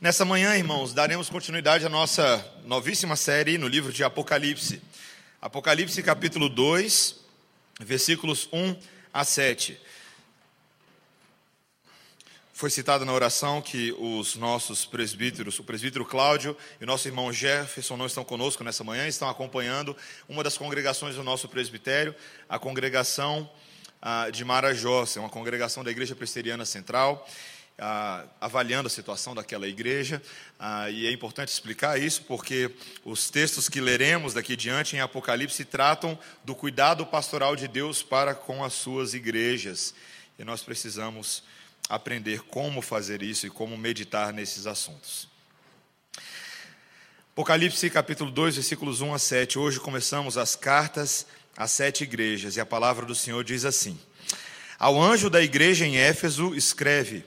Nessa manhã, irmãos, daremos continuidade à nossa novíssima série no livro de Apocalipse. Apocalipse capítulo 2, versículos 1 a 7. Foi citado na oração que os nossos presbíteros, o presbítero Cláudio e o nosso irmão Jefferson não estão conosco nessa manhã, estão acompanhando uma das congregações do nosso presbitério, a congregação ah, de Marajós, é uma congregação da Igreja Presbiteriana Central ah, avaliando a situação daquela igreja, ah, e é importante explicar isso porque os textos que leremos daqui diante em Apocalipse tratam do cuidado pastoral de Deus para com as suas igrejas, e nós precisamos aprender como fazer isso e como meditar nesses assuntos. Apocalipse capítulo 2, versículos 1 a 7. Hoje começamos as cartas às sete igrejas, e a palavra do Senhor diz assim: Ao anjo da igreja em Éfeso, escreve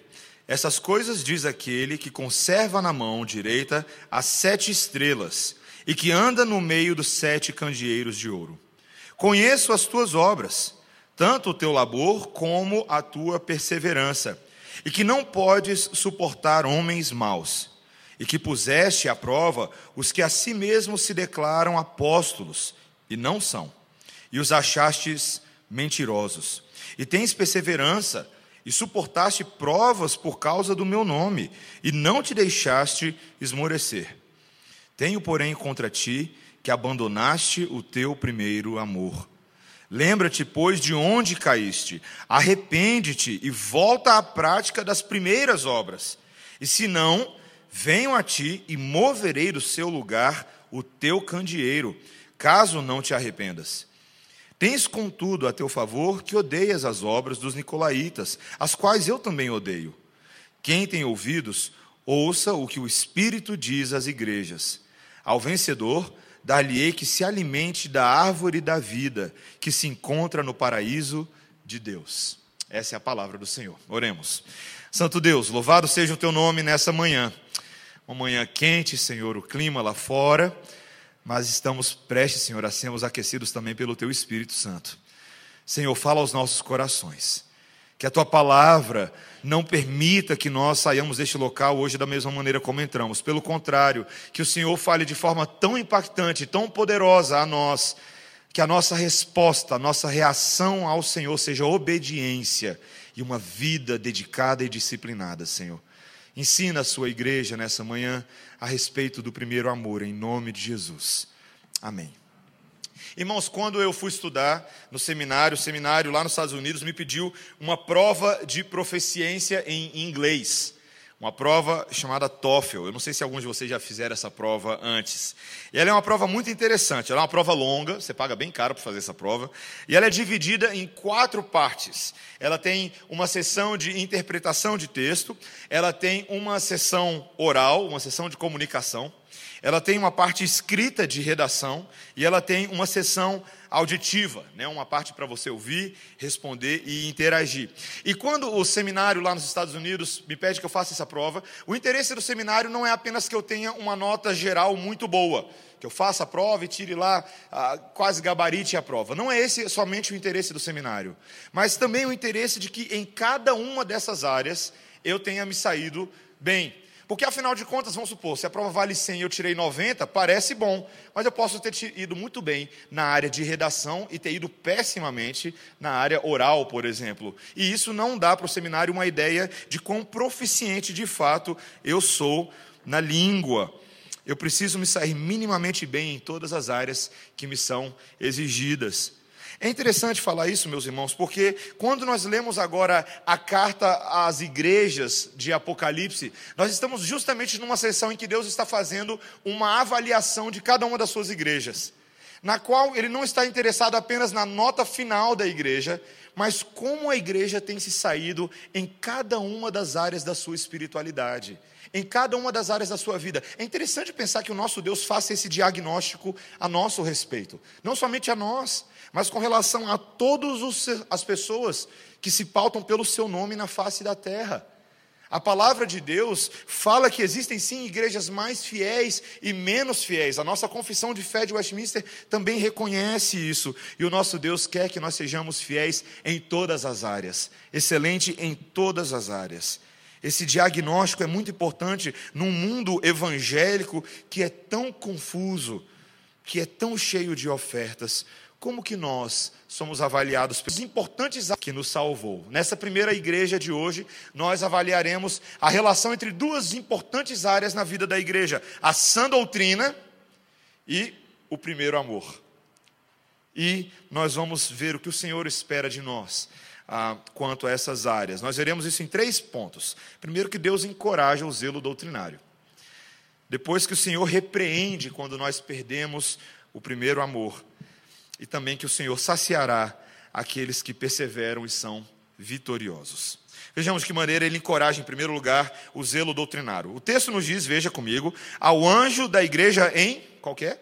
essas coisas diz aquele que conserva na mão direita as sete estrelas e que anda no meio dos sete candeeiros de ouro. Conheço as tuas obras, tanto o teu labor como a tua perseverança, e que não podes suportar homens maus, e que puseste à prova os que a si mesmos se declaram apóstolos, e não são, e os achastes mentirosos. E tens perseverança, e suportaste provas por causa do meu nome, e não te deixaste esmorecer. Tenho, porém, contra ti que abandonaste o teu primeiro amor. Lembra-te, pois, de onde caíste, arrepende-te e volta à prática das primeiras obras. E se não, venho a ti e moverei do seu lugar o teu candeeiro, caso não te arrependas. Tens, contudo, a teu favor que odeias as obras dos nicolaítas, as quais eu também odeio. Quem tem ouvidos, ouça o que o Espírito diz às igrejas. Ao vencedor, dar-lhe-ei que se alimente da árvore da vida, que se encontra no paraíso de Deus. Essa é a palavra do Senhor. Oremos. Santo Deus, louvado seja o teu nome nessa manhã. Uma manhã quente, Senhor, o clima lá fora mas estamos prestes, Senhor, a sermos aquecidos também pelo Teu Espírito Santo. Senhor, fala aos nossos corações. Que a Tua palavra não permita que nós saiamos deste local hoje da mesma maneira como entramos. Pelo contrário, que o Senhor fale de forma tão impactante, tão poderosa a nós, que a nossa resposta, a nossa reação ao Senhor seja obediência e uma vida dedicada e disciplinada, Senhor. Ensina a sua igreja nessa manhã a respeito do primeiro amor, em nome de Jesus. Amém. Irmãos, quando eu fui estudar no seminário, o seminário lá nos Estados Unidos me pediu uma prova de proficiência em inglês uma prova chamada TOEFL. Eu não sei se alguns de vocês já fizeram essa prova antes. E ela é uma prova muito interessante. Ela é uma prova longa, você paga bem caro para fazer essa prova. E ela é dividida em quatro partes. Ela tem uma sessão de interpretação de texto, ela tem uma sessão oral, uma sessão de comunicação, ela tem uma parte escrita de redação e ela tem uma sessão auditiva, né? uma parte para você ouvir, responder e interagir. E quando o seminário lá nos Estados Unidos me pede que eu faça essa prova, o interesse do seminário não é apenas que eu tenha uma nota geral muito boa, que eu faça a prova e tire lá ah, quase gabarite a prova. Não é esse somente o interesse do seminário, mas também o interesse de que em cada uma dessas áreas eu tenha me saído bem. Porque afinal de contas, vamos supor, se a prova vale 100 e eu tirei 90, parece bom, mas eu posso ter ido muito bem na área de redação e ter ido pessimamente na área oral, por exemplo. E isso não dá para o seminário uma ideia de quão proficiente de fato eu sou na língua. Eu preciso me sair minimamente bem em todas as áreas que me são exigidas. É interessante falar isso, meus irmãos, porque quando nós lemos agora a carta às igrejas de Apocalipse, nós estamos justamente numa sessão em que Deus está fazendo uma avaliação de cada uma das suas igrejas, na qual Ele não está interessado apenas na nota final da igreja, mas como a igreja tem se saído em cada uma das áreas da sua espiritualidade em cada uma das áreas da sua vida. É interessante pensar que o nosso Deus faça esse diagnóstico a nosso respeito, não somente a nós, mas com relação a todas as pessoas que se pautam pelo seu nome na face da terra. A palavra de Deus fala que existem sim igrejas mais fiéis e menos fiéis. A nossa confissão de fé de Westminster também reconhece isso. E o nosso Deus quer que nós sejamos fiéis em todas as áreas, excelente em todas as áreas. Esse diagnóstico é muito importante num mundo evangélico que é tão confuso, que é tão cheio de ofertas. Como que nós somos avaliados pelos importantes que nos salvou? Nessa primeira igreja de hoje, nós avaliaremos a relação entre duas importantes áreas na vida da igreja: a sã doutrina e o primeiro amor. E nós vamos ver o que o Senhor espera de nós ah, quanto a essas áreas. Nós veremos isso em três pontos. Primeiro, que Deus encoraja o zelo doutrinário. Depois, que o Senhor repreende quando nós perdemos o primeiro amor. E também que o Senhor saciará aqueles que perseveram e são vitoriosos. Vejamos de que maneira ele encoraja, em primeiro lugar, o zelo doutrinário. O texto nos diz, veja comigo, ao anjo da igreja em, qual que é?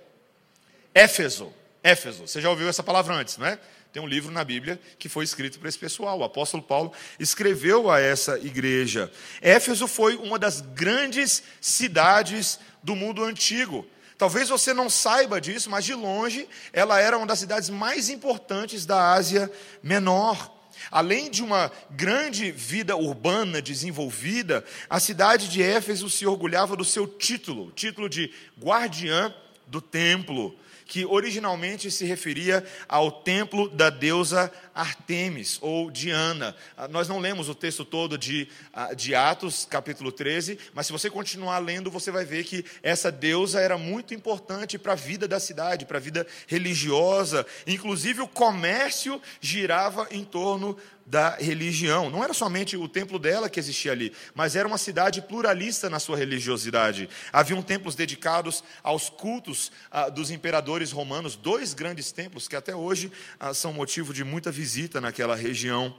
Éfeso. Éfeso. Você já ouviu essa palavra antes, não é? Tem um livro na Bíblia que foi escrito para esse pessoal. O apóstolo Paulo escreveu a essa igreja. Éfeso foi uma das grandes cidades do mundo antigo. Talvez você não saiba disso, mas de longe ela era uma das cidades mais importantes da Ásia Menor. Além de uma grande vida urbana desenvolvida, a cidade de Éfeso se orgulhava do seu título, título de guardiã do templo que originalmente se referia ao templo da deusa Artemis ou Diana. Ah, nós não lemos o texto todo de, ah, de Atos, capítulo 13, mas se você continuar lendo, você vai ver que essa deusa era muito importante para a vida da cidade, para a vida religiosa. Inclusive, o comércio girava em torno da religião. Não era somente o templo dela que existia ali, mas era uma cidade pluralista na sua religiosidade. Haviam templos dedicados aos cultos ah, dos imperadores romanos, dois grandes templos que até hoje ah, são motivo de muita visita naquela região.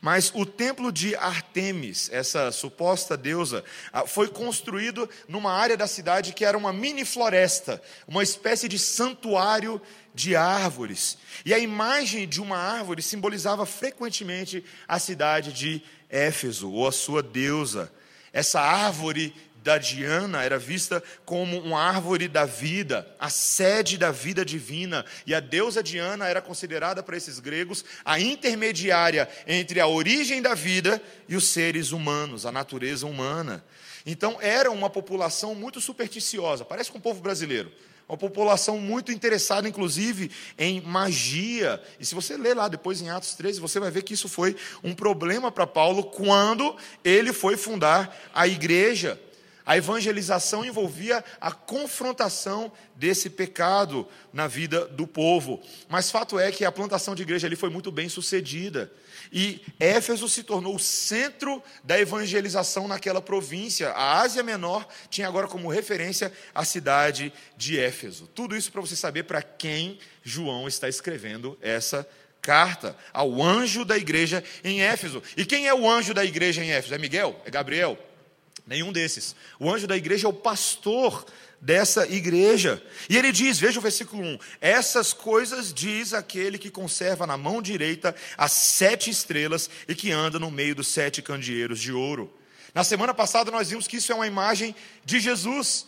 Mas o templo de Artemis, essa suposta deusa, ah, foi construído numa área da cidade que era uma mini floresta, uma espécie de santuário de árvores. E a imagem de uma árvore simbolizava frequentemente a cidade de Éfeso, ou a sua deusa. Essa árvore da Diana era vista como uma árvore da vida, a sede da vida divina, e a deusa Diana era considerada para esses gregos a intermediária entre a origem da vida e os seres humanos, a natureza humana. Então era uma população muito supersticiosa, parece com o povo brasileiro uma população muito interessada, inclusive, em magia. E se você ler lá depois em Atos 13, você vai ver que isso foi um problema para Paulo quando ele foi fundar a igreja. A evangelização envolvia a confrontação desse pecado na vida do povo. Mas fato é que a plantação de igreja ali foi muito bem sucedida. E Éfeso se tornou o centro da evangelização naquela província. A Ásia Menor tinha agora como referência a cidade de Éfeso. Tudo isso para você saber para quem João está escrevendo essa carta ao anjo da igreja em Éfeso. E quem é o anjo da igreja em Éfeso? É Miguel? É Gabriel? Nenhum desses. O anjo da igreja é o pastor dessa igreja. E ele diz, veja o versículo 1: Essas coisas diz aquele que conserva na mão direita as sete estrelas e que anda no meio dos sete candeeiros de ouro. Na semana passada nós vimos que isso é uma imagem de Jesus.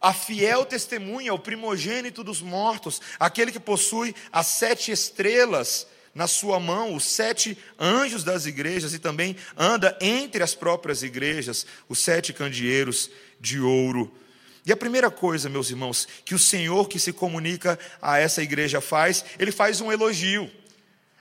A fiel testemunha, o primogênito dos mortos, aquele que possui as sete estrelas na sua mão os sete anjos das igrejas e também anda entre as próprias igrejas os sete candeeiros de ouro. E a primeira coisa, meus irmãos, que o Senhor que se comunica a essa igreja faz, ele faz um elogio.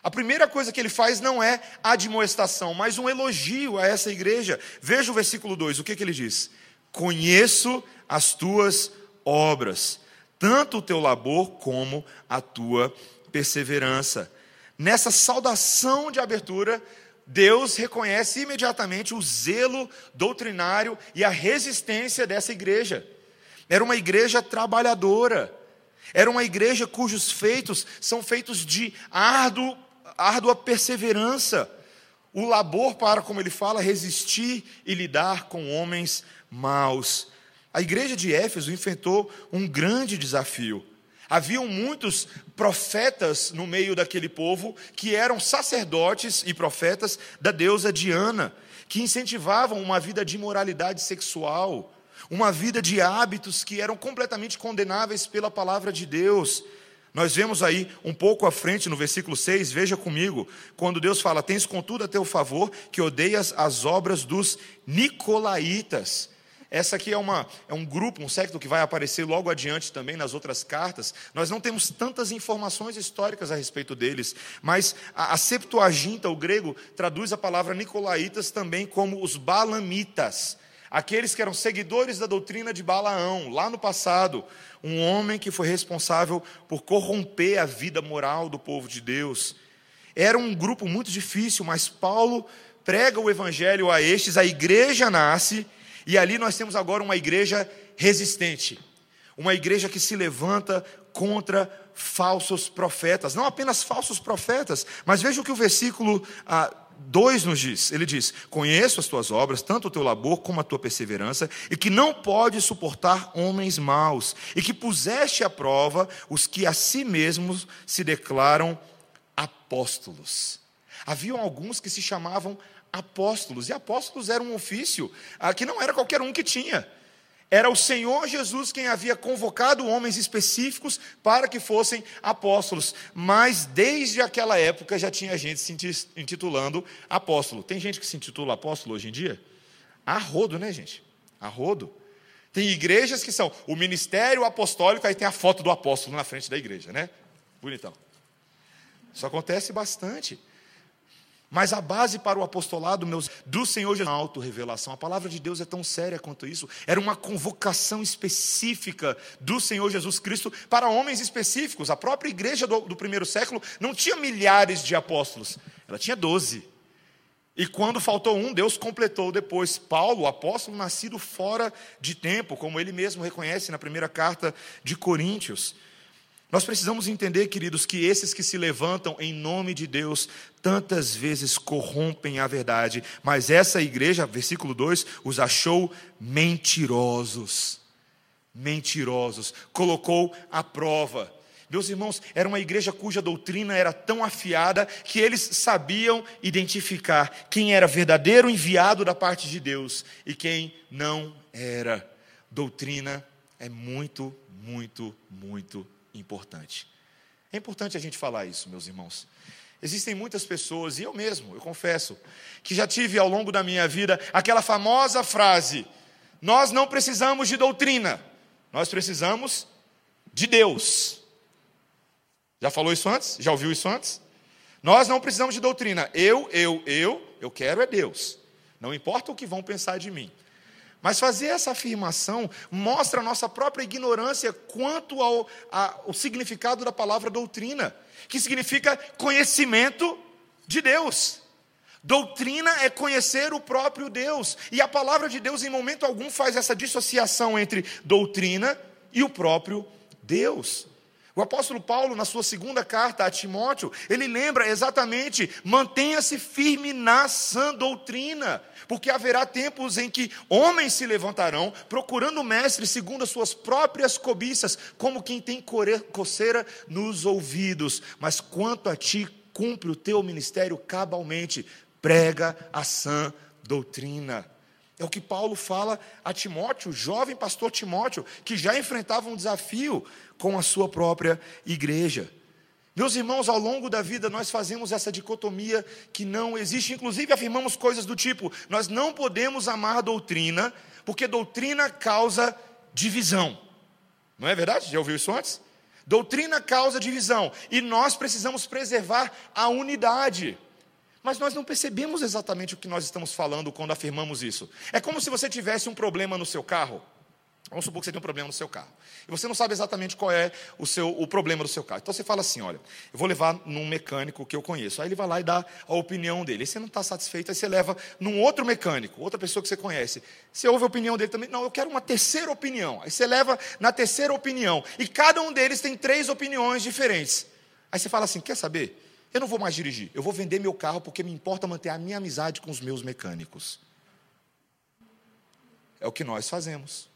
A primeira coisa que ele faz não é admoestação, mas um elogio a essa igreja. Veja o versículo 2, o que, que ele diz? Conheço as tuas obras, tanto o teu labor como a tua perseverança Nessa saudação de abertura, Deus reconhece imediatamente o zelo doutrinário e a resistência dessa igreja. Era uma igreja trabalhadora, era uma igreja cujos feitos são feitos de árduo, árdua perseverança, o labor para, como ele fala, resistir e lidar com homens maus. A igreja de Éfeso enfrentou um grande desafio. Haviam muitos profetas no meio daquele povo que eram sacerdotes e profetas da deusa Diana, que incentivavam uma vida de imoralidade sexual, uma vida de hábitos que eram completamente condenáveis pela palavra de Deus. Nós vemos aí um pouco à frente no versículo 6, veja comigo, quando Deus fala: Tens contudo a teu favor que odeias as obras dos Nicolaítas. Essa aqui é, uma, é um grupo, um secto que vai aparecer logo adiante também nas outras cartas. Nós não temos tantas informações históricas a respeito deles, mas a, a Septuaginta, o grego, traduz a palavra Nicolaitas também como os Balamitas, aqueles que eram seguidores da doutrina de Balaão, lá no passado, um homem que foi responsável por corromper a vida moral do povo de Deus. Era um grupo muito difícil, mas Paulo prega o evangelho a estes, a igreja nasce e ali nós temos agora uma igreja resistente, uma igreja que se levanta contra falsos profetas, não apenas falsos profetas, mas veja o que o versículo ah, 2 nos diz: ele diz: Conheço as tuas obras, tanto o teu labor como a tua perseverança, e que não pode suportar homens maus, e que puseste à prova os que a si mesmos se declaram apóstolos. Haviam alguns que se chamavam apóstolos. E apóstolos era um ofício ah, que não era qualquer um que tinha. Era o Senhor Jesus quem havia convocado homens específicos para que fossem apóstolos. Mas desde aquela época já tinha gente se intitulando apóstolo. Tem gente que se intitula apóstolo hoje em dia? A rodo, né, gente? A rodo. Tem igrejas que são o ministério apostólico, aí tem a foto do apóstolo na frente da igreja, né? Bonitão. Isso acontece bastante. Mas a base para o apostolado meus, do Senhor Jesus, auto-revelação. A palavra de Deus é tão séria quanto isso. Era uma convocação específica do Senhor Jesus Cristo para homens específicos. A própria igreja do, do primeiro século não tinha milhares de apóstolos, ela tinha doze. E quando faltou um, Deus completou depois. Paulo, apóstolo nascido fora de tempo, como ele mesmo reconhece na primeira carta de Coríntios. Nós precisamos entender, queridos, que esses que se levantam em nome de Deus tantas vezes corrompem a verdade, mas essa igreja, versículo 2, os achou mentirosos. Mentirosos, colocou à prova. Meus irmãos, era uma igreja cuja doutrina era tão afiada que eles sabiam identificar quem era verdadeiro enviado da parte de Deus e quem não era. Doutrina é muito, muito, muito importante. É importante a gente falar isso, meus irmãos. Existem muitas pessoas, e eu mesmo, eu confesso, que já tive ao longo da minha vida aquela famosa frase: nós não precisamos de doutrina, nós precisamos de Deus. Já falou isso antes? Já ouviu isso antes? Nós não precisamos de doutrina. Eu, eu, eu, eu quero é Deus. Não importa o que vão pensar de mim. Mas fazer essa afirmação mostra a nossa própria ignorância quanto ao, ao significado da palavra doutrina, que significa conhecimento de Deus. Doutrina é conhecer o próprio Deus, e a palavra de Deus, em momento algum, faz essa dissociação entre doutrina e o próprio Deus. O apóstolo Paulo, na sua segunda carta a Timóteo, ele lembra exatamente: mantenha-se firme na sã doutrina, porque haverá tempos em que homens se levantarão, procurando o mestre segundo as suas próprias cobiças, como quem tem coceira nos ouvidos. Mas quanto a ti, cumpre o teu ministério cabalmente, prega a sã doutrina. É o que Paulo fala a Timóteo, o jovem pastor Timóteo, que já enfrentava um desafio com a sua própria igreja. Meus irmãos, ao longo da vida nós fazemos essa dicotomia que não existe, inclusive afirmamos coisas do tipo: nós não podemos amar doutrina, porque doutrina causa divisão. Não é verdade? Já ouviu isso antes? Doutrina causa divisão e nós precisamos preservar a unidade. Mas nós não percebemos exatamente o que nós estamos falando quando afirmamos isso. É como se você tivesse um problema no seu carro. Vamos supor que você tem um problema no seu carro. E você não sabe exatamente qual é o, seu, o problema do seu carro. Então você fala assim: olha, eu vou levar num mecânico que eu conheço. Aí ele vai lá e dá a opinião dele. Aí você não está satisfeito, aí você leva num outro mecânico, outra pessoa que você conhece. Você ouve a opinião dele também. Não, eu quero uma terceira opinião. Aí você leva na terceira opinião. E cada um deles tem três opiniões diferentes. Aí você fala assim: quer saber? Eu não vou mais dirigir. Eu vou vender meu carro porque me importa manter a minha amizade com os meus mecânicos. É o que nós fazemos.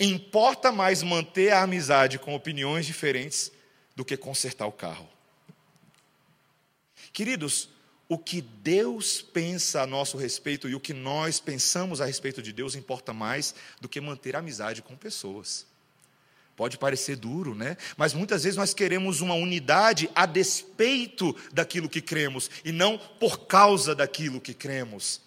Importa mais manter a amizade com opiniões diferentes do que consertar o carro. Queridos, o que Deus pensa a nosso respeito e o que nós pensamos a respeito de Deus importa mais do que manter amizade com pessoas. Pode parecer duro, né? Mas muitas vezes nós queremos uma unidade a despeito daquilo que cremos e não por causa daquilo que cremos.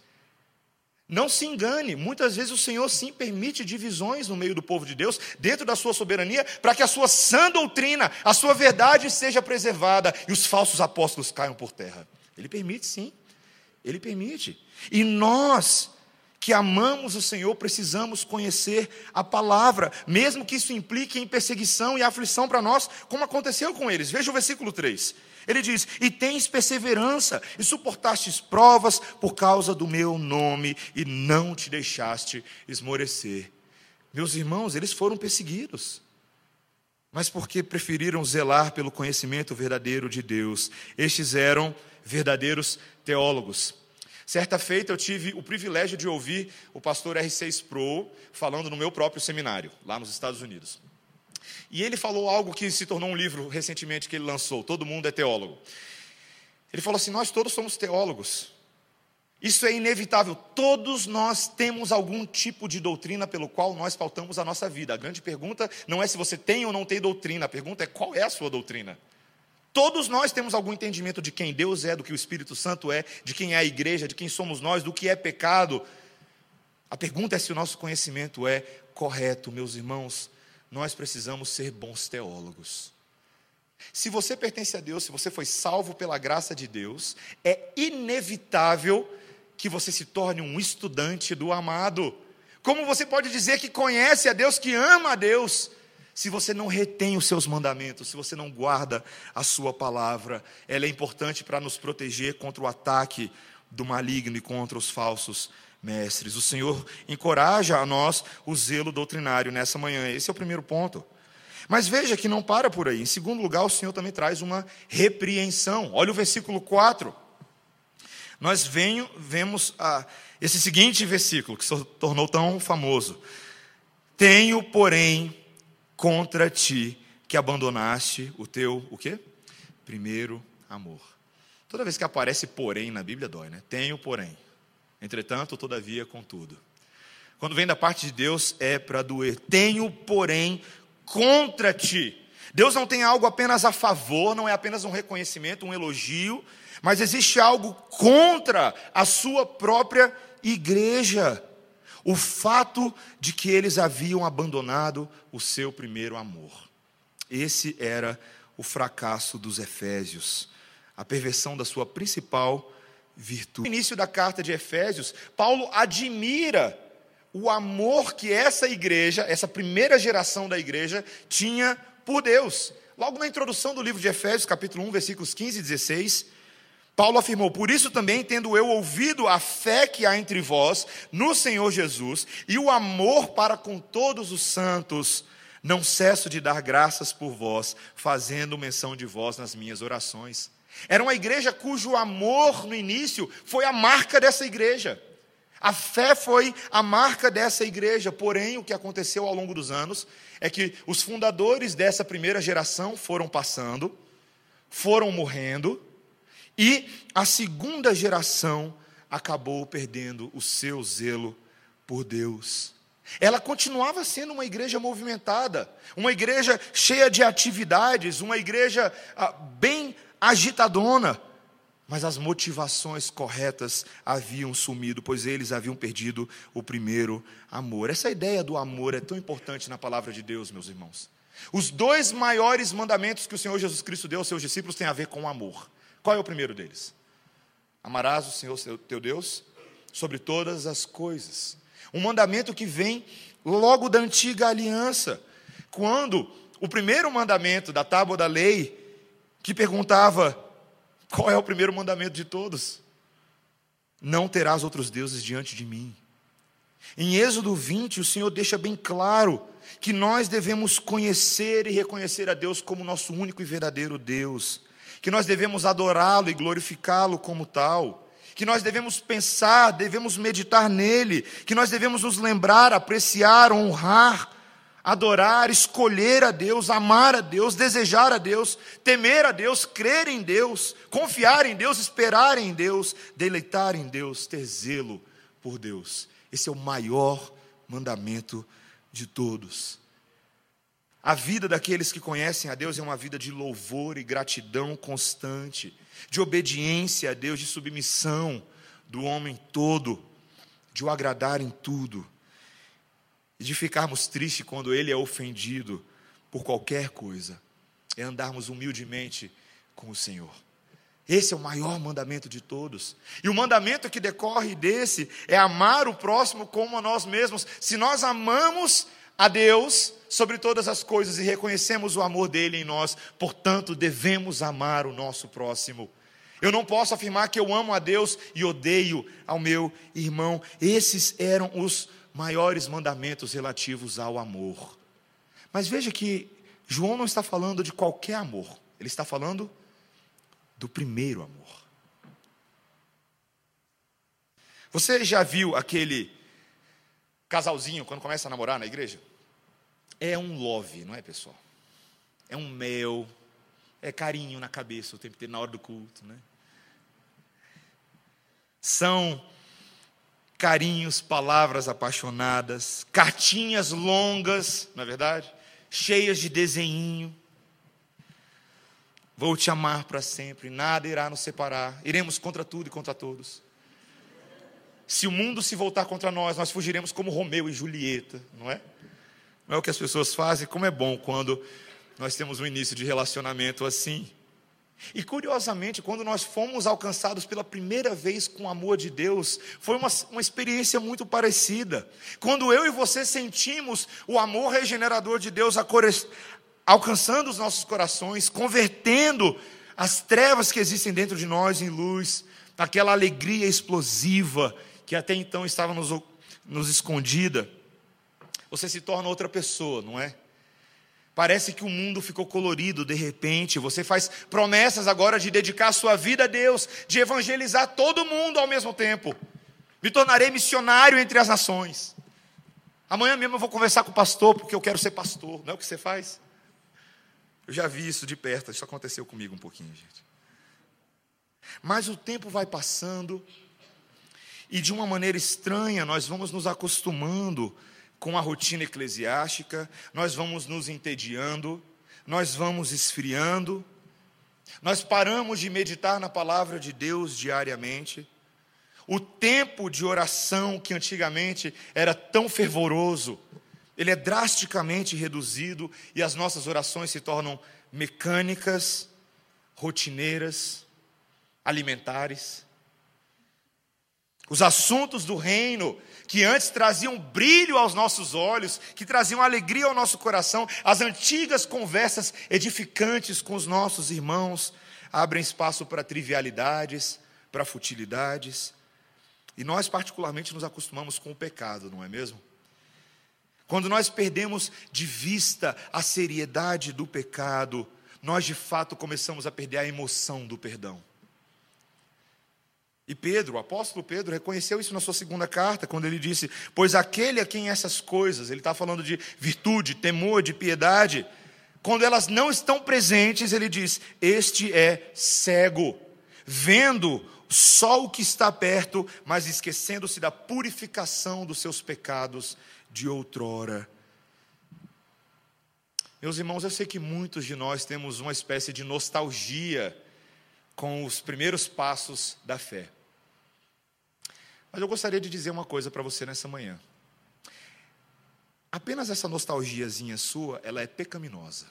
Não se engane, muitas vezes o Senhor sim permite divisões no meio do povo de Deus, dentro da sua soberania, para que a sua sã doutrina, a sua verdade seja preservada e os falsos apóstolos caiam por terra. Ele permite sim, ele permite. E nós que amamos o Senhor, precisamos conhecer a palavra, mesmo que isso implique em perseguição e aflição para nós, como aconteceu com eles. Veja o versículo 3. Ele diz: E tens perseverança, e suportastes provas por causa do meu nome, e não te deixaste esmorecer. Meus irmãos, eles foram perseguidos, mas porque preferiram zelar pelo conhecimento verdadeiro de Deus. Estes eram verdadeiros teólogos. Certa feita eu tive o privilégio de ouvir o pastor R6 Pro falando no meu próprio seminário, lá nos Estados Unidos. E ele falou algo que se tornou um livro recentemente que ele lançou, Todo Mundo é Teólogo. Ele falou assim: Nós todos somos teólogos. Isso é inevitável. Todos nós temos algum tipo de doutrina pelo qual nós pautamos a nossa vida. A grande pergunta não é se você tem ou não tem doutrina, a pergunta é qual é a sua doutrina. Todos nós temos algum entendimento de quem Deus é, do que o Espírito Santo é, de quem é a igreja, de quem somos nós, do que é pecado. A pergunta é se o nosso conhecimento é correto, meus irmãos. Nós precisamos ser bons teólogos. Se você pertence a Deus, se você foi salvo pela graça de Deus, é inevitável que você se torne um estudante do amado. Como você pode dizer que conhece a Deus, que ama a Deus, se você não retém os seus mandamentos, se você não guarda a sua palavra, ela é importante para nos proteger contra o ataque do maligno e contra os falsos mestres. O Senhor encoraja a nós o zelo doutrinário nessa manhã. Esse é o primeiro ponto. Mas veja que não para por aí. Em segundo lugar, o Senhor também traz uma repreensão. Olha o versículo 4. Nós venho, vemos ah, esse seguinte versículo, que se tornou tão famoso. Tenho, porém, contra ti que abandonaste o teu, o quê? Primeiro amor. Toda vez que aparece porém na Bíblia dói, né? Tenho porém. Entretanto, todavia, contudo. Quando vem da parte de Deus é para doer. Tenho porém contra ti. Deus não tem algo apenas a favor, não é apenas um reconhecimento, um elogio, mas existe algo contra a sua própria igreja o fato de que eles haviam abandonado o seu primeiro amor. Esse era o fracasso dos Efésios, a perversão da sua principal virtude. No início da carta de Efésios, Paulo admira o amor que essa igreja, essa primeira geração da igreja, tinha por Deus. Logo na introdução do livro de Efésios, capítulo 1, versículos 15 e 16, Paulo afirmou: Por isso também, tendo eu ouvido a fé que há entre vós no Senhor Jesus e o amor para com todos os santos, não cesso de dar graças por vós, fazendo menção de vós nas minhas orações. Era uma igreja cujo amor no início foi a marca dessa igreja. A fé foi a marca dessa igreja, porém, o que aconteceu ao longo dos anos é que os fundadores dessa primeira geração foram passando, foram morrendo, e a segunda geração acabou perdendo o seu zelo por Deus. Ela continuava sendo uma igreja movimentada, uma igreja cheia de atividades, uma igreja ah, bem agitadona, mas as motivações corretas haviam sumido, pois eles haviam perdido o primeiro amor. Essa ideia do amor é tão importante na palavra de Deus, meus irmãos. Os dois maiores mandamentos que o Senhor Jesus Cristo deu aos seus discípulos têm a ver com o amor. Qual é o primeiro deles? Amarás o Senhor teu Deus sobre todas as coisas. Um mandamento que vem logo da antiga aliança, quando o primeiro mandamento da tábua da lei, que perguntava qual é o primeiro mandamento de todos? Não terás outros deuses diante de mim. Em Êxodo 20, o Senhor deixa bem claro que nós devemos conhecer e reconhecer a Deus como nosso único e verdadeiro Deus que nós devemos adorá-lo e glorificá-lo como tal, que nós devemos pensar, devemos meditar nele, que nós devemos nos lembrar, apreciar, honrar, adorar, escolher a Deus, amar a Deus, desejar a Deus, temer a Deus, crer em Deus, confiar em Deus, esperar em Deus, deleitar em Deus, ter zelo por Deus. Esse é o maior mandamento de todos. A vida daqueles que conhecem a Deus é uma vida de louvor e gratidão constante, de obediência a Deus, de submissão do homem todo, de o agradar em tudo, e de ficarmos tristes quando ele é ofendido por qualquer coisa, é andarmos humildemente com o Senhor. Esse é o maior mandamento de todos. E o mandamento que decorre desse é amar o próximo como a nós mesmos. Se nós amamos a Deus sobre todas as coisas e reconhecemos o amor dele em nós, portanto, devemos amar o nosso próximo. Eu não posso afirmar que eu amo a Deus e odeio ao meu irmão. Esses eram os maiores mandamentos relativos ao amor. Mas veja que João não está falando de qualquer amor, ele está falando do primeiro amor. Você já viu aquele casalzinho quando começa a namorar na igreja? É um love, não é, pessoal? É um mel, é carinho na cabeça o tempo inteiro, na hora do culto, né? São carinhos, palavras apaixonadas, cartinhas longas, não é verdade? Cheias de desenho. Vou te amar para sempre, nada irá nos separar. Iremos contra tudo e contra todos. Se o mundo se voltar contra nós, nós fugiremos como Romeu e Julieta, não é? Não é o que as pessoas fazem, como é bom quando nós temos um início de relacionamento assim. E curiosamente, quando nós fomos alcançados pela primeira vez com o amor de Deus, foi uma, uma experiência muito parecida. Quando eu e você sentimos o amor regenerador de Deus alcançando os nossos corações, convertendo as trevas que existem dentro de nós em luz, aquela alegria explosiva que até então estava nos, nos escondida você se torna outra pessoa, não é? Parece que o mundo ficou colorido de repente. Você faz promessas agora de dedicar a sua vida a Deus, de evangelizar todo mundo ao mesmo tempo. Me tornarei missionário entre as nações. Amanhã mesmo eu vou conversar com o pastor, porque eu quero ser pastor. Não é o que você faz? Eu já vi isso de perto, isso aconteceu comigo um pouquinho, gente. Mas o tempo vai passando, e de uma maneira estranha nós vamos nos acostumando com a rotina eclesiástica, nós vamos nos entediando, nós vamos esfriando, nós paramos de meditar na palavra de Deus diariamente. O tempo de oração que antigamente era tão fervoroso, ele é drasticamente reduzido e as nossas orações se tornam mecânicas, rotineiras, alimentares. Os assuntos do reino que antes traziam brilho aos nossos olhos, que traziam alegria ao nosso coração, as antigas conversas edificantes com os nossos irmãos, abrem espaço para trivialidades, para futilidades. E nós, particularmente, nos acostumamos com o pecado, não é mesmo? Quando nós perdemos de vista a seriedade do pecado, nós de fato começamos a perder a emoção do perdão. E Pedro, o apóstolo Pedro, reconheceu isso na sua segunda carta, quando ele disse: Pois aquele a quem essas coisas, ele está falando de virtude, temor, de piedade, quando elas não estão presentes, ele diz: Este é cego, vendo só o que está perto, mas esquecendo-se da purificação dos seus pecados de outrora. Meus irmãos, eu sei que muitos de nós temos uma espécie de nostalgia com os primeiros passos da fé. Mas eu gostaria de dizer uma coisa para você nessa manhã. Apenas essa nostalgiazinha sua, ela é pecaminosa.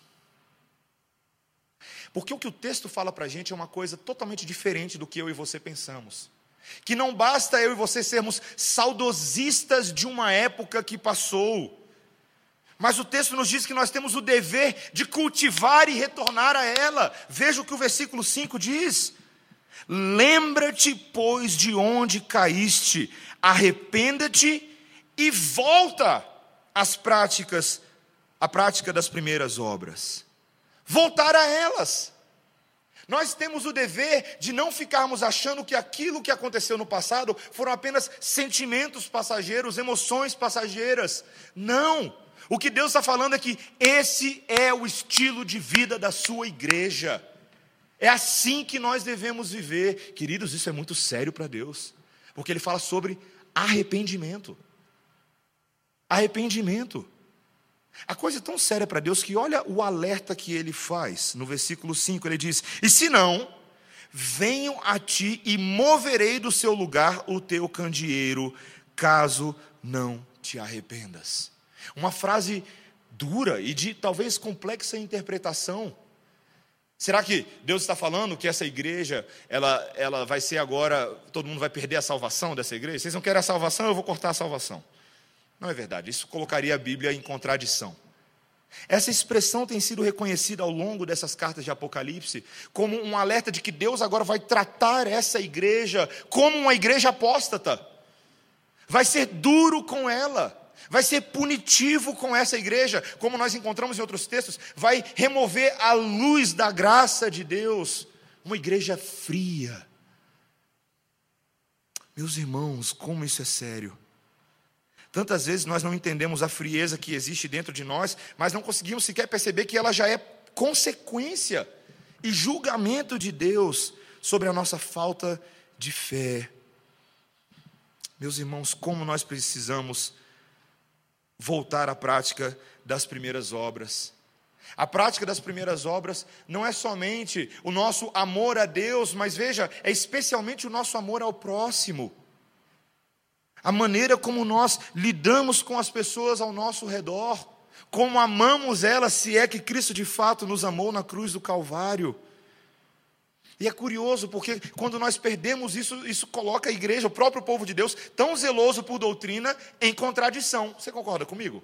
Porque o que o texto fala para a gente é uma coisa totalmente diferente do que eu e você pensamos. Que não basta eu e você sermos saudosistas de uma época que passou, mas o texto nos diz que nós temos o dever de cultivar e retornar a ela. Veja o que o versículo 5 diz: Lembra-te, pois, de onde caíste, arrependa-te e volta às práticas, à prática das primeiras obras. Voltar a elas. Nós temos o dever de não ficarmos achando que aquilo que aconteceu no passado foram apenas sentimentos passageiros, emoções passageiras. Não! O que Deus está falando é que esse é o estilo de vida da sua igreja. É assim que nós devemos viver. Queridos, isso é muito sério para Deus, porque Ele fala sobre arrependimento. Arrependimento. A coisa é tão séria para Deus que olha o alerta que ele faz. No versículo 5 ele diz: E se não, venham a ti e moverei do seu lugar o teu candeeiro, caso não te arrependas. Uma frase dura e de talvez complexa interpretação. Será que Deus está falando que essa igreja, ela, ela vai ser agora, todo mundo vai perder a salvação dessa igreja? Vocês não querem a salvação, eu vou cortar a salvação. Não é verdade, isso colocaria a Bíblia em contradição. Essa expressão tem sido reconhecida ao longo dessas cartas de Apocalipse como um alerta de que Deus agora vai tratar essa igreja como uma igreja apóstata. Vai ser duro com ela vai ser punitivo com essa igreja, como nós encontramos em outros textos, vai remover a luz da graça de Deus, uma igreja fria. Meus irmãos, como isso é sério. Tantas vezes nós não entendemos a frieza que existe dentro de nós, mas não conseguimos sequer perceber que ela já é consequência e julgamento de Deus sobre a nossa falta de fé. Meus irmãos, como nós precisamos voltar à prática das primeiras obras. A prática das primeiras obras não é somente o nosso amor a Deus, mas veja, é especialmente o nosso amor ao próximo. A maneira como nós lidamos com as pessoas ao nosso redor, como amamos elas, se é que Cristo de fato nos amou na cruz do Calvário. E é curioso, porque quando nós perdemos isso, isso coloca a igreja, o próprio povo de Deus, tão zeloso por doutrina, em contradição. Você concorda comigo?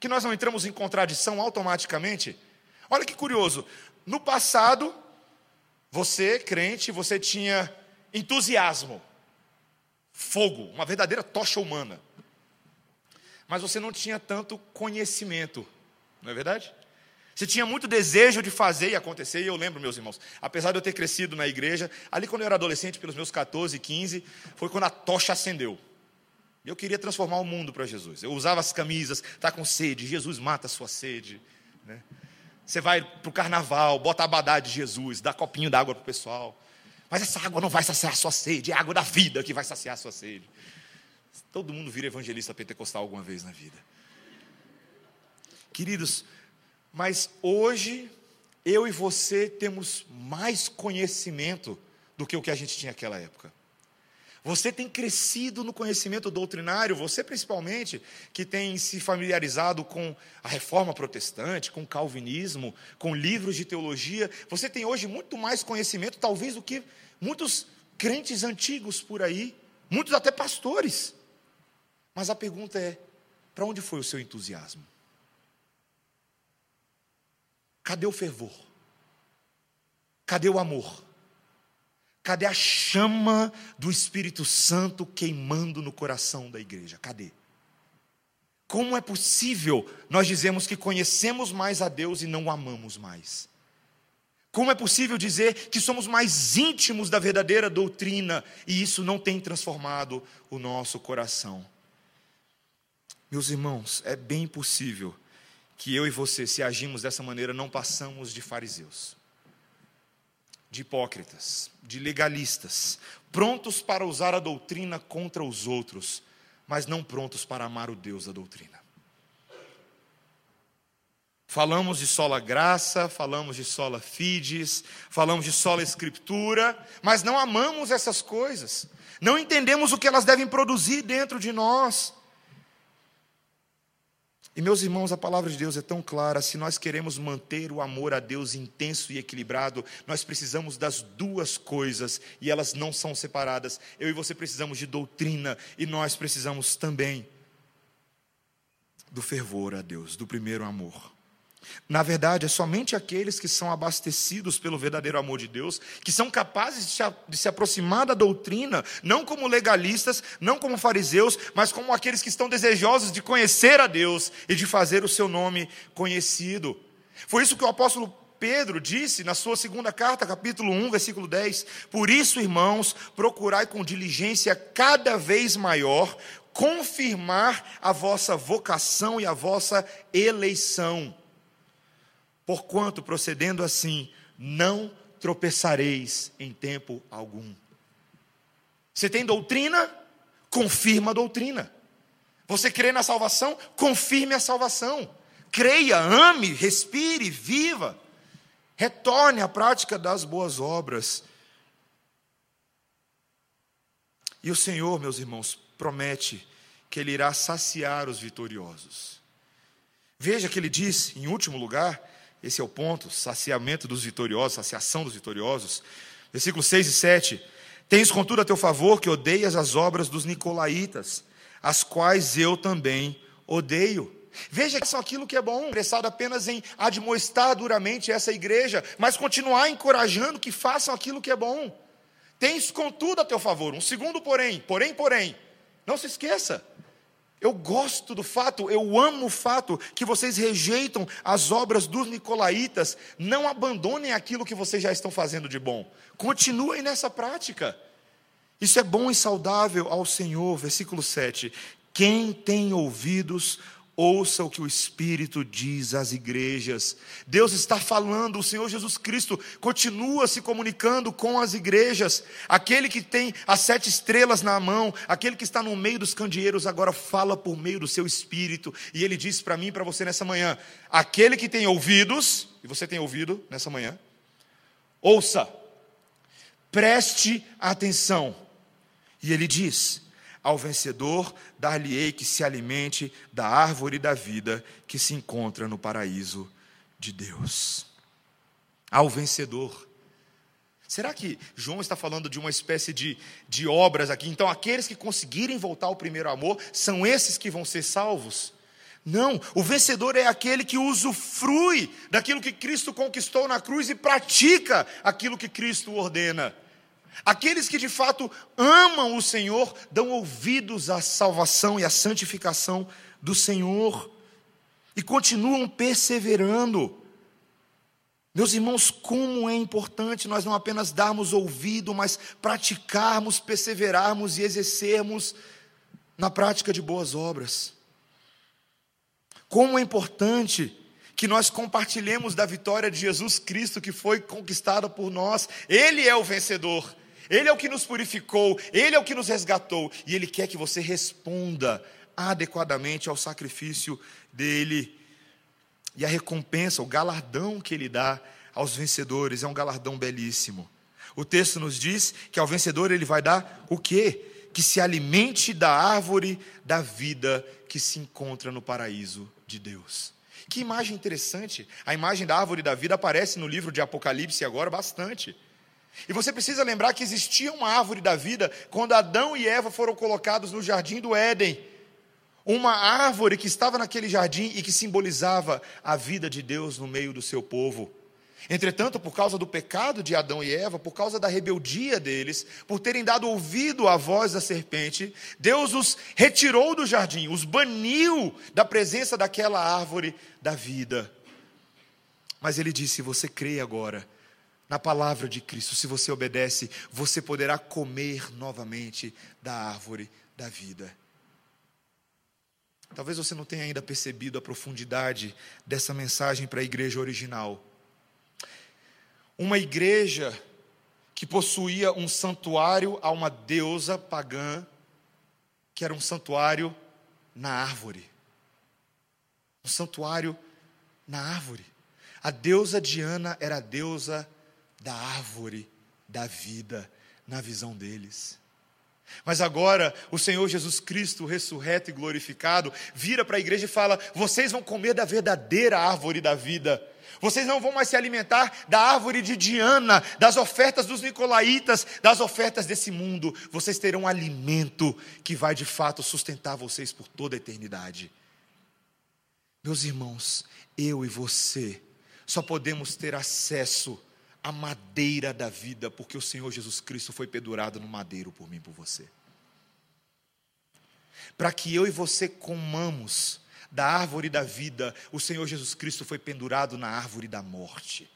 Que nós não entramos em contradição automaticamente? Olha que curioso. No passado, você, crente, você tinha entusiasmo, fogo, uma verdadeira tocha humana. Mas você não tinha tanto conhecimento, não é verdade? Você tinha muito desejo de fazer e acontecer, e eu lembro, meus irmãos, apesar de eu ter crescido na igreja, ali quando eu era adolescente, pelos meus 14, 15, foi quando a tocha acendeu. Eu queria transformar o mundo para Jesus. Eu usava as camisas, está com sede, Jesus mata a sua sede. Né? Você vai para o carnaval, bota a abadá de Jesus, dá copinho d'água para o pessoal. Mas essa água não vai saciar a sua sede, é a água da vida que vai saciar a sua sede. Todo mundo vira evangelista pentecostal alguma vez na vida. Queridos, mas hoje, eu e você temos mais conhecimento do que o que a gente tinha naquela época. Você tem crescido no conhecimento doutrinário, você principalmente, que tem se familiarizado com a reforma protestante, com o calvinismo, com livros de teologia, você tem hoje muito mais conhecimento, talvez, do que muitos crentes antigos por aí, muitos até pastores. Mas a pergunta é: para onde foi o seu entusiasmo? Cadê o fervor? Cadê o amor? Cadê a chama do Espírito Santo queimando no coração da igreja? Cadê? Como é possível nós dizermos que conhecemos mais a Deus e não o amamos mais? Como é possível dizer que somos mais íntimos da verdadeira doutrina e isso não tem transformado o nosso coração? Meus irmãos, é bem possível que eu e você, se agimos dessa maneira, não passamos de fariseus, de hipócritas, de legalistas, prontos para usar a doutrina contra os outros, mas não prontos para amar o Deus da doutrina. Falamos de sola graça, falamos de sola fides, falamos de sola escritura, mas não amamos essas coisas, não entendemos o que elas devem produzir dentro de nós. E meus irmãos, a palavra de Deus é tão clara, se nós queremos manter o amor a Deus intenso e equilibrado, nós precisamos das duas coisas, e elas não são separadas. Eu e você precisamos de doutrina, e nós precisamos também do fervor a Deus, do primeiro amor. Na verdade, é somente aqueles que são abastecidos pelo verdadeiro amor de Deus, que são capazes de se, aproximar da doutrina, não como legalistas, não como fariseus, mas como aqueles que estão desejosos de conhecer a Deus e de fazer o seu nome conhecido. Foi isso que o apóstolo Pedro disse na sua segunda carta, capítulo 1, versículo 10: Por isso, irmãos, procurai com diligência cada vez maior confirmar a vossa vocação e a vossa eleição porquanto procedendo assim, não tropeçareis em tempo algum. Você tem doutrina? Confirma a doutrina. Você crê na salvação? Confirme a salvação. creia, ame, respire, viva. Retorne à prática das boas obras. E o Senhor, meus irmãos, promete que Ele irá saciar os vitoriosos. Veja que Ele diz, em último lugar, esse é o ponto, saciamento dos vitoriosos, saciação dos vitoriosos. Versículos 6 e 7. Tens contudo a teu favor que odeias as obras dos nicolaítas, as quais eu também odeio. Veja que são aquilo que é bom, interessado apenas em admoestar duramente essa igreja, mas continuar encorajando que façam aquilo que é bom. Tens contudo a teu favor. Um segundo, porém, porém, porém, não se esqueça. Eu gosto do fato, eu amo o fato que vocês rejeitam as obras dos nicolaítas. Não abandonem aquilo que vocês já estão fazendo de bom. Continuem nessa prática. Isso é bom e saudável ao Senhor. Versículo 7. Quem tem ouvidos, Ouça o que o Espírito diz às igrejas. Deus está falando, o Senhor Jesus Cristo continua se comunicando com as igrejas. Aquele que tem as sete estrelas na mão, aquele que está no meio dos candeeiros, agora fala por meio do seu Espírito. E ele diz para mim e para você nessa manhã: aquele que tem ouvidos, e você tem ouvido nessa manhã, ouça, preste atenção. E ele diz: ao vencedor, dar-lhe-ei que se alimente da árvore da vida que se encontra no paraíso de Deus. Ao vencedor. Será que João está falando de uma espécie de, de obras aqui? Então, aqueles que conseguirem voltar ao primeiro amor são esses que vão ser salvos? Não, o vencedor é aquele que usufrui daquilo que Cristo conquistou na cruz e pratica aquilo que Cristo ordena. Aqueles que de fato amam o Senhor dão ouvidos à salvação e à santificação do Senhor e continuam perseverando. Meus irmãos, como é importante nós não apenas darmos ouvido, mas praticarmos, perseverarmos e exercermos na prática de boas obras. Como é importante que nós compartilhemos da vitória de Jesus Cristo que foi conquistada por nós. Ele é o vencedor. Ele é o que nos purificou, Ele é o que nos resgatou, e Ele quer que você responda adequadamente ao sacrifício dele. E a recompensa, o galardão que Ele dá aos vencedores é um galardão belíssimo. O texto nos diz que ao vencedor Ele vai dar o quê? Que se alimente da árvore da vida que se encontra no paraíso de Deus. Que imagem interessante! A imagem da árvore da vida aparece no livro de Apocalipse agora bastante. E você precisa lembrar que existia uma árvore da vida quando Adão e Eva foram colocados no jardim do Éden. Uma árvore que estava naquele jardim e que simbolizava a vida de Deus no meio do seu povo. Entretanto, por causa do pecado de Adão e Eva, por causa da rebeldia deles, por terem dado ouvido à voz da serpente, Deus os retirou do jardim, os baniu da presença daquela árvore da vida. Mas ele disse: Você crê agora na palavra de Cristo, se você obedece, você poderá comer novamente da árvore da vida. Talvez você não tenha ainda percebido a profundidade dessa mensagem para a igreja original. Uma igreja que possuía um santuário a uma deusa pagã, que era um santuário na árvore. Um santuário na árvore. A deusa Diana era a deusa da árvore da vida na visão deles. Mas agora o Senhor Jesus Cristo, ressurreto e glorificado, vira para a igreja e fala: vocês vão comer da verdadeira árvore da vida. Vocês não vão mais se alimentar da árvore de Diana, das ofertas dos nicolaítas, das ofertas desse mundo. Vocês terão alimento que vai de fato sustentar vocês por toda a eternidade. Meus irmãos, eu e você só podemos ter acesso a madeira da vida, porque o Senhor Jesus Cristo foi pendurado no madeiro por mim e por você. Para que eu e você comamos da árvore da vida, o Senhor Jesus Cristo foi pendurado na árvore da morte.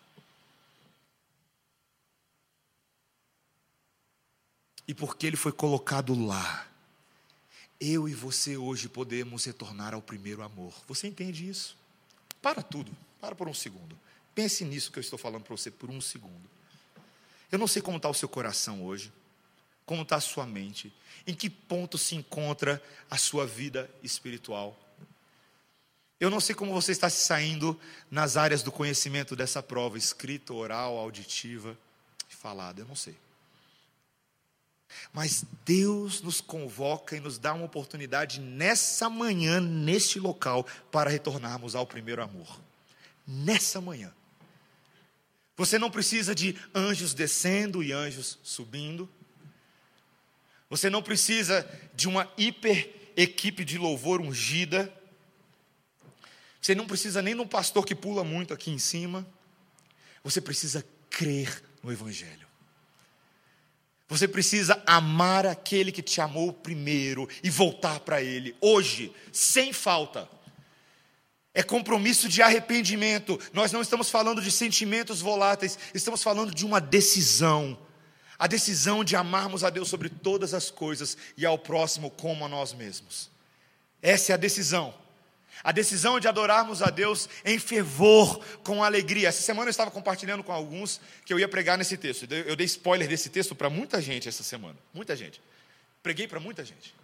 E porque ele foi colocado lá, eu e você hoje podemos retornar ao primeiro amor. Você entende isso? Para tudo, para por um segundo. Pense nisso que eu estou falando para você por um segundo. Eu não sei como está o seu coração hoje, como está a sua mente, em que ponto se encontra a sua vida espiritual. Eu não sei como você está se saindo nas áreas do conhecimento dessa prova, escrita, oral, auditiva e falada, eu não sei. Mas Deus nos convoca e nos dá uma oportunidade nessa manhã, neste local, para retornarmos ao primeiro amor. Nessa manhã. Você não precisa de anjos descendo e anjos subindo. Você não precisa de uma hiper equipe de louvor ungida. Você não precisa nem de um pastor que pula muito aqui em cima. Você precisa crer no Evangelho. Você precisa amar aquele que te amou primeiro e voltar para ele, hoje, sem falta. É compromisso de arrependimento. Nós não estamos falando de sentimentos voláteis, estamos falando de uma decisão. A decisão de amarmos a Deus sobre todas as coisas e ao próximo como a nós mesmos. Essa é a decisão. A decisão de adorarmos a Deus em fervor, com alegria. Essa semana eu estava compartilhando com alguns que eu ia pregar nesse texto. Eu dei spoiler desse texto para muita gente essa semana. Muita gente. Preguei para muita gente.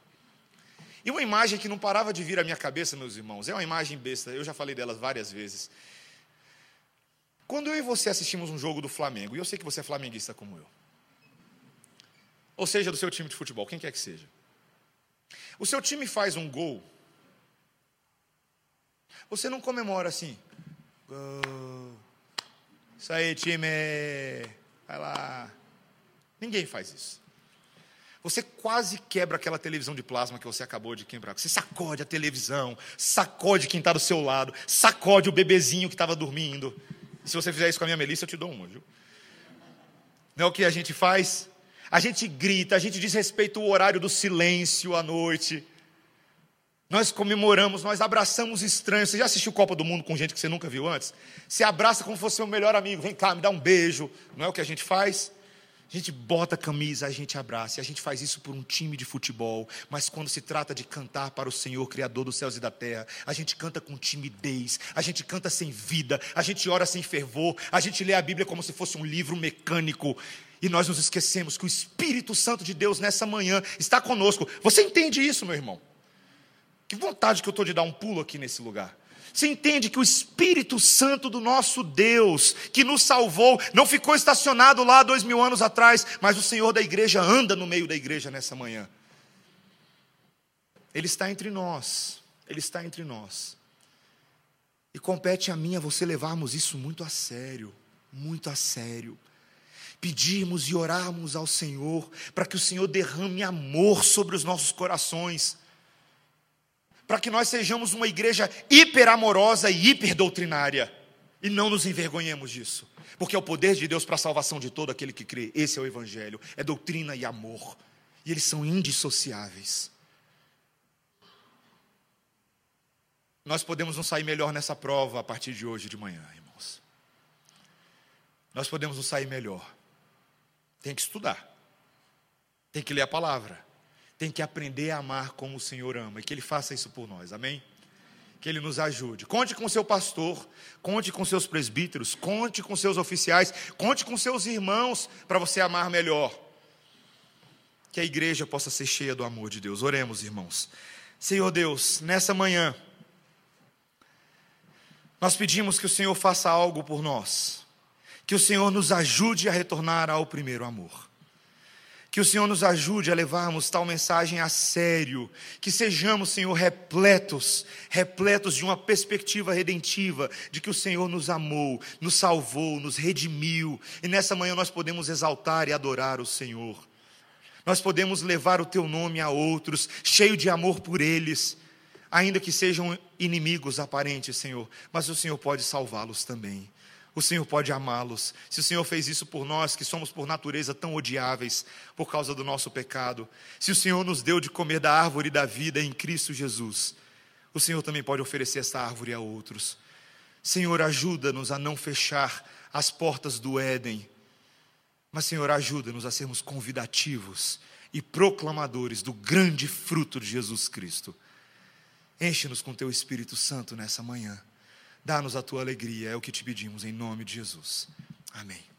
E uma imagem que não parava de vir à minha cabeça, meus irmãos, é uma imagem besta, eu já falei delas várias vezes. Quando eu e você assistimos um jogo do Flamengo, e eu sei que você é flamenguista como eu, ou seja, do seu time de futebol, quem quer que seja, o seu time faz um gol você não comemora assim. Gol. Isso aí, time. Vai lá. Ninguém faz isso. Você quase quebra aquela televisão de plasma que você acabou de quebrar. Você sacode a televisão, sacode quem está do seu lado, sacode o bebezinho que estava dormindo. se você fizer isso com a minha Melissa, eu te dou uma, viu? Não é o que a gente faz? A gente grita, a gente desrespeita o horário do silêncio à noite. Nós comemoramos, nós abraçamos estranhos. Você já assistiu Copa do Mundo com gente que você nunca viu antes? Você abraça como se fosse seu melhor amigo. Vem cá, me dá um beijo. Não é o que a gente faz? A gente bota a camisa, a gente abraça. E a gente faz isso por um time de futebol. Mas quando se trata de cantar para o Senhor, Criador dos céus e da terra, a gente canta com timidez, a gente canta sem vida, a gente ora sem fervor, a gente lê a Bíblia como se fosse um livro mecânico. E nós nos esquecemos que o Espírito Santo de Deus nessa manhã está conosco. Você entende isso, meu irmão? Que vontade que eu estou de dar um pulo aqui nesse lugar. Você entende que o Espírito Santo do nosso Deus, que nos salvou, não ficou estacionado lá dois mil anos atrás, mas o Senhor da igreja anda no meio da igreja nessa manhã. Ele está entre nós, Ele está entre nós. E compete a mim a você levarmos isso muito a sério, muito a sério. Pedirmos e orarmos ao Senhor para que o Senhor derrame amor sobre os nossos corações para que nós sejamos uma igreja hiper amorosa e hiper doutrinária. E não nos envergonhemos disso. Porque é o poder de Deus para a salvação de todo aquele que crê. Esse é o Evangelho. É doutrina e amor. E eles são indissociáveis. Nós podemos não sair melhor nessa prova a partir de hoje de manhã, irmãos. Nós podemos não sair melhor. Tem que estudar. Tem que ler a palavra tem que aprender a amar como o Senhor ama e que Ele faça isso por nós, amém? Que Ele nos ajude. Conte com seu pastor, conte com seus presbíteros, conte com seus oficiais, conte com seus irmãos para você amar melhor. Que a igreja possa ser cheia do amor de Deus. Oremos, irmãos. Senhor Deus, nessa manhã, nós pedimos que o Senhor faça algo por nós, que o Senhor nos ajude a retornar ao primeiro amor. Que o Senhor nos ajude a levarmos tal mensagem a sério. Que sejamos, Senhor, repletos, repletos de uma perspectiva redentiva, de que o Senhor nos amou, nos salvou, nos redimiu. E nessa manhã nós podemos exaltar e adorar o Senhor. Nós podemos levar o teu nome a outros, cheio de amor por eles, ainda que sejam inimigos aparentes, Senhor, mas o Senhor pode salvá-los também o Senhor pode amá-los. Se o Senhor fez isso por nós, que somos por natureza tão odiáveis por causa do nosso pecado, se o Senhor nos deu de comer da árvore da vida em Cristo Jesus, o Senhor também pode oferecer essa árvore a outros. Senhor, ajuda-nos a não fechar as portas do Éden, mas, Senhor, ajuda-nos a sermos convidativos e proclamadores do grande fruto de Jesus Cristo. Enche-nos com teu Espírito Santo nessa manhã. Dá-nos a tua alegria, é o que te pedimos em nome de Jesus. Amém.